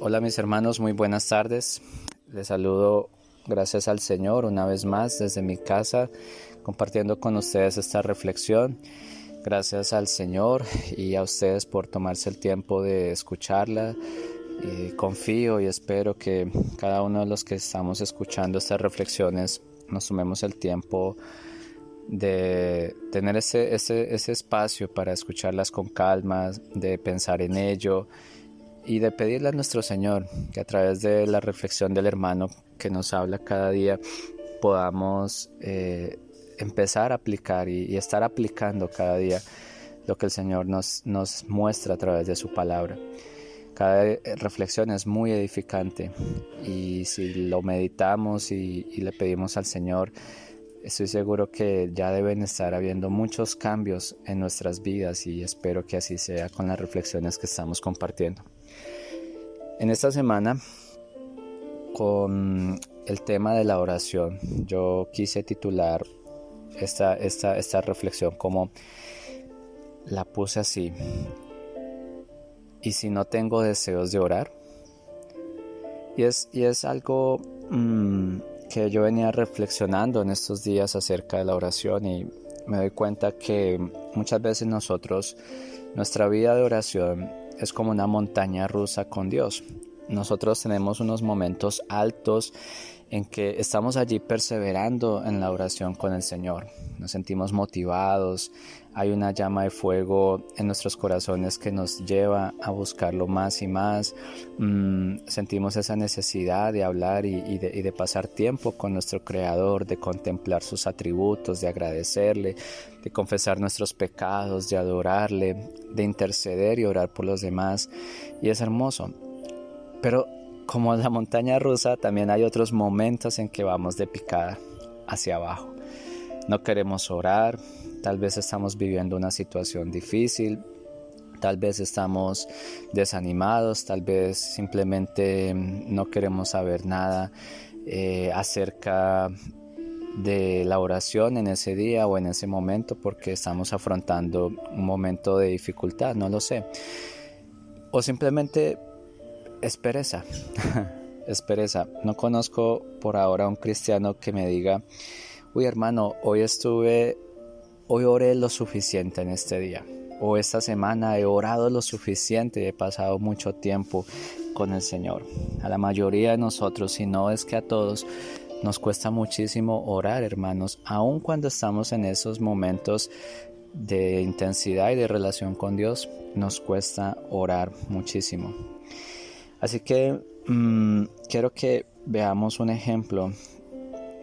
Hola mis hermanos, muy buenas tardes. Les saludo gracias al Señor una vez más desde mi casa compartiendo con ustedes esta reflexión. Gracias al Señor y a ustedes por tomarse el tiempo de escucharla. confío y espero que cada uno de los que estamos escuchando estas reflexiones nos tomemos el tiempo de tener ese, ese, ese espacio para escucharlas con calma, de pensar en ello y de pedirle a nuestro Señor que a través de la reflexión del hermano que nos habla cada día podamos eh, empezar a aplicar y, estar aplicando cada día lo que el Señor nos, muestra a través de su palabra. Cada reflexión es muy edificante y si lo meditamos y, y le pedimos al Señor, estoy seguro que ya deben estar habiendo muchos cambios en nuestras vidas y espero que así sea con las reflexiones que estamos compartiendo. En esta semana, con el tema de la oración, yo quise titular esta, esta, esta reflexión como la puse así. ¿Y si no tengo deseos de orar? Y es, y es algo mm, que yo venía reflexionando en estos días acerca de la oración y me doy cuenta que muchas veces nosotros, nuestra vida de oración es como una montaña rusa con Dios. Nosotros tenemos unos momentos altos en que estamos allí perseverando en la oración con el Señor. Nos sentimos motivados, hay una llama de fuego en nuestros corazones que nos lleva a buscarlo más y más. Mm, sentimos esa necesidad de hablar y, de, y de pasar tiempo con nuestro Creador, de contemplar sus atributos, de agradecerle, de confesar nuestros pecados, de adorarle, de interceder y orar por los demás. Y es hermoso. Pero como la montaña rusa, también hay otros momentos en que vamos de picada hacia abajo. No queremos orar, tal vez estamos viviendo una situación difícil, tal vez estamos desanimados, tal vez simplemente no queremos saber nada eh, acerca de la oración en ese día o en ese momento porque estamos afrontando un momento de dificultad, no lo sé. O simplemente es pereza. es pereza. No conozco por ahora un cristiano que me diga, uy hermano, hoy estuve, hoy oré lo suficiente en este día. O esta semana he orado lo suficiente y he pasado mucho tiempo con el Señor. A la mayoría de nosotros, si no es que a todos, nos cuesta muchísimo orar, hermanos, aun cuando estamos en esos momentos de intensidad y de relación con Dios, nos cuesta orar muchísimo. Así que mm, quiero que veamos un ejemplo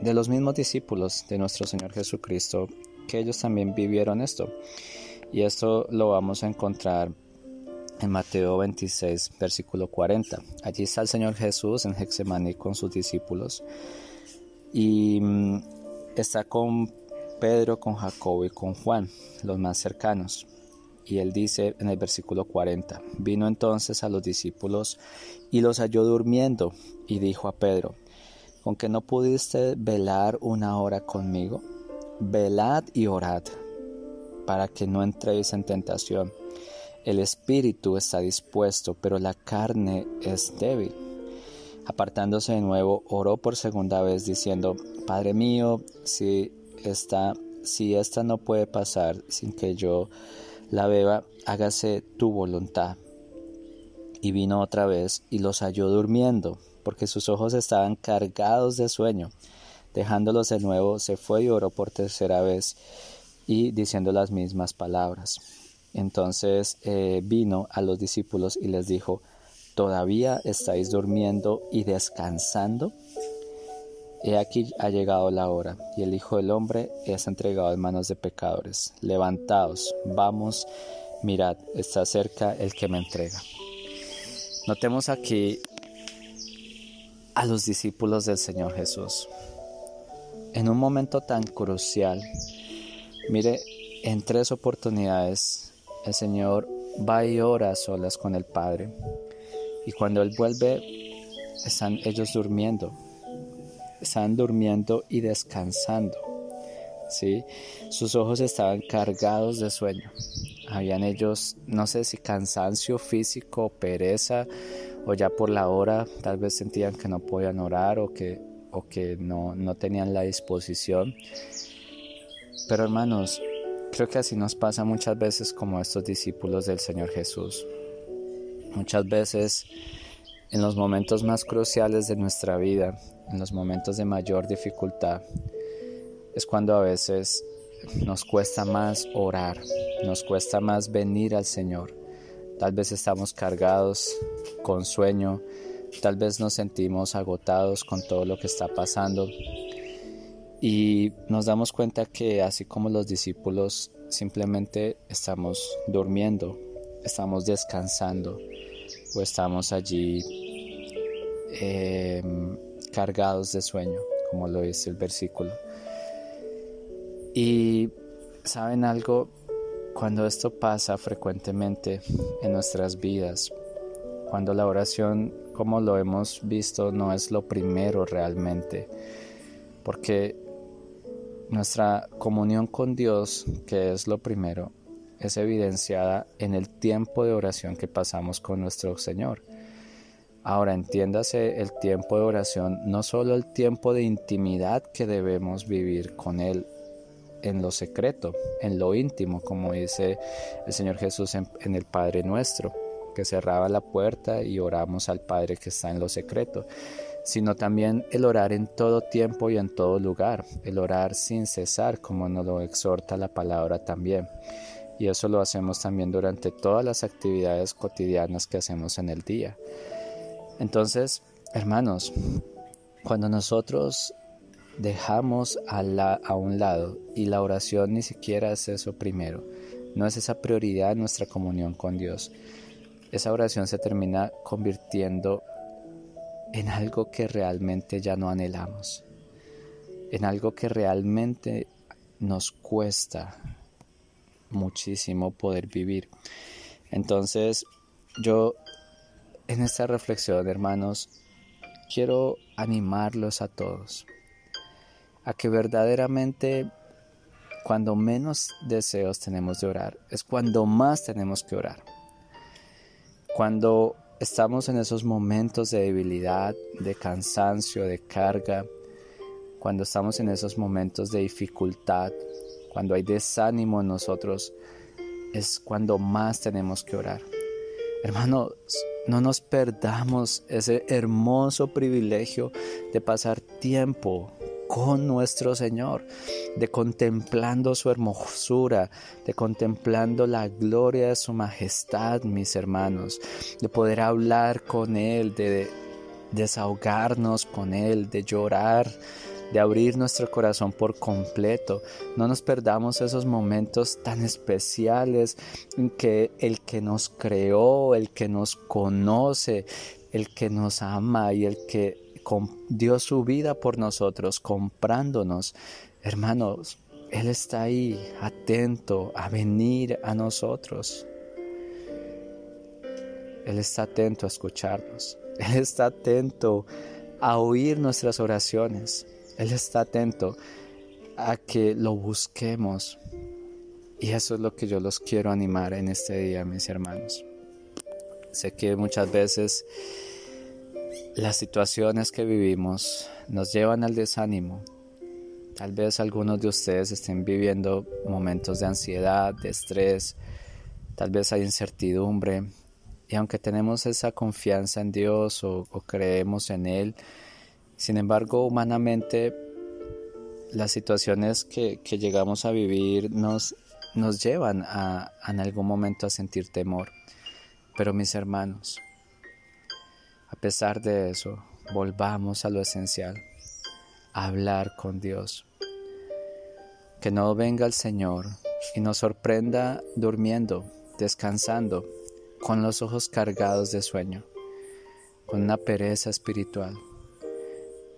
de los mismos discípulos de nuestro Señor Jesucristo, que ellos también vivieron esto. Y esto lo vamos a encontrar en Mateo 26, versículo 40. Allí está el Señor Jesús en Hexemaní con sus discípulos. Y mm, está con Pedro, con Jacobo y con Juan, los más cercanos. Y él dice en el versículo 40, vino entonces a los discípulos y los halló durmiendo y dijo a Pedro, ¿con que no pudiste velar una hora conmigo? Velad y orad para que no entréis en tentación. El espíritu está dispuesto, pero la carne es débil. Apartándose de nuevo, oró por segunda vez diciendo, Padre mío, si esta, si esta no puede pasar sin que yo la beba, hágase tu voluntad. Y vino otra vez y los halló durmiendo, porque sus ojos estaban cargados de sueño. Dejándolos de nuevo, se fue y oró por tercera vez, y diciendo las mismas palabras. Entonces eh, vino a los discípulos y les dijo, ¿todavía estáis durmiendo y descansando? He aquí ha llegado la hora, y el Hijo del Hombre es entregado en manos de pecadores. Levantaos, vamos, mirad, está cerca el que me entrega. Notemos aquí a los discípulos del Señor Jesús. En un momento tan crucial, mire, en tres oportunidades el Señor va y ora a solas con el Padre. Y cuando Él vuelve, están ellos durmiendo estaban durmiendo y descansando. ¿sí? Sus ojos estaban cargados de sueño. Habían ellos, no sé si cansancio físico, pereza o ya por la hora tal vez sentían que no podían orar o que, o que no, no tenían la disposición. Pero hermanos, creo que así nos pasa muchas veces como estos discípulos del Señor Jesús. Muchas veces en los momentos más cruciales de nuestra vida, en los momentos de mayor dificultad, es cuando a veces nos cuesta más orar, nos cuesta más venir al Señor. Tal vez estamos cargados con sueño, tal vez nos sentimos agotados con todo lo que está pasando y nos damos cuenta que así como los discípulos simplemente estamos durmiendo, estamos descansando o estamos allí em, cargados de sueño, como lo dice el versículo. Y saben algo, cuando esto pasa frecuentemente en nuestras vidas, cuando la oración, como lo hemos visto, no es lo primero realmente, porque nuestra comunión con Dios, que es lo primero, es evidenciada en el tiempo de oración que pasamos con nuestro Señor. Ahora entiéndase el tiempo de oración, no solo el tiempo de intimidad que debemos vivir con Él en lo secreto, en lo íntimo, como dice el Señor Jesús en, el Padre nuestro, que cerraba la puerta y oramos al Padre que está en lo secreto, sino también el orar en todo tiempo y en todo lugar, el orar sin cesar, como nos lo exhorta la palabra también. Y eso lo hacemos también durante todas las actividades cotidianas que hacemos en el día. Entonces, hermanos, cuando nosotros dejamos a, a un lado y la oración ni siquiera es eso primero. No es esa prioridad nuestra comunión con Dios. Esa oración se termina convirtiendo en algo que realmente ya no anhelamos, en algo que realmente nos cuesta muchísimo poder vivir. Entonces, yo en esta reflexión, hermanos, quiero animarlos a todos a que verdaderamente cuando menos deseos tenemos de orar, es cuando más tenemos que orar. Cuando estamos en esos momentos de debilidad, de cansancio, de carga, cuando estamos en esos momentos de dificultad, cuando hay desánimo en nosotros, es cuando más tenemos que orar. Hermanos, no nos perdamos ese hermoso privilegio de pasar tiempo con nuestro Señor, de contemplando su hermosura, de contemplando la gloria de su majestad, mis hermanos, de poder hablar con Él, de desahogarnos con Él, de llorar, de abrir nuestro corazón por completo. No nos perdamos esos momentos tan especiales en que el que nos creó, el que nos conoce, el que nos ama y el que dio su vida por nosotros, comprándonos. Hermanos, Él está ahí, atento a venir a nosotros. Él está atento a escucharnos. Él está atento a oír nuestras oraciones. Él está atento a que lo busquemos. Y eso es lo que yo los quiero animar en este día, mis hermanos. Sé que muchas veces las situaciones que vivimos nos llevan al desánimo. Tal vez algunos de ustedes estén viviendo momentos de ansiedad, de estrés, tal vez hay incertidumbre. Y aunque tenemos esa confianza en Dios o, creemos en Él, sin embargo, humanamente, las situaciones que, llegamos a vivir nos, nos llevan a, en algún momento a sentir temor. Pero mis hermanos, a pesar de eso, volvamos a lo esencial, hablar con Dios. Que no venga el Señor y nos sorprenda durmiendo, descansando, con los ojos cargados de sueño, con una pereza espiritual,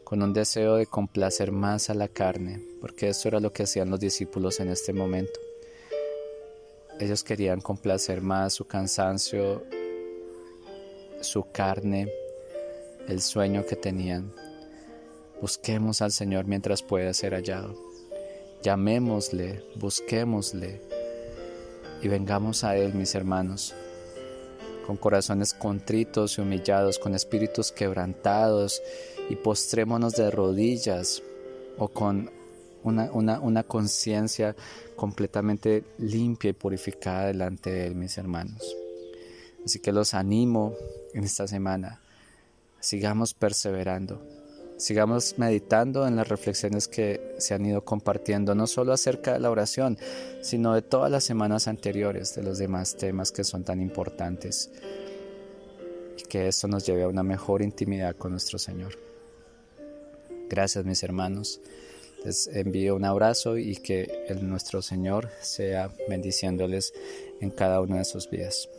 con un deseo de complacer más a la carne, porque eso era lo que hacían los discípulos en este momento. Ellos querían complacer más su cansancio, su carne, el sueño que tenían. Busquemos al Señor mientras pueda ser hallado. Llamémosle, busquémosle y vengamos a Él, mis hermanos, con corazones contritos y humillados, con espíritus quebrantados y postrémonos de rodillas o con una, una, una conciencia completamente limpia y purificada delante de Él, mis hermanos. Así que los animo en esta semana. Sigamos perseverando. Sigamos meditando en las reflexiones que se han ido compartiendo, no solo acerca de la oración, sino de todas las semanas anteriores, de los demás temas que son tan importantes. Y que esto nos lleve a una mejor intimidad con nuestro Señor. Gracias mis hermanos. Les envío un abrazo y que nuestro Señor sea bendiciéndoles en cada una de sus vidas.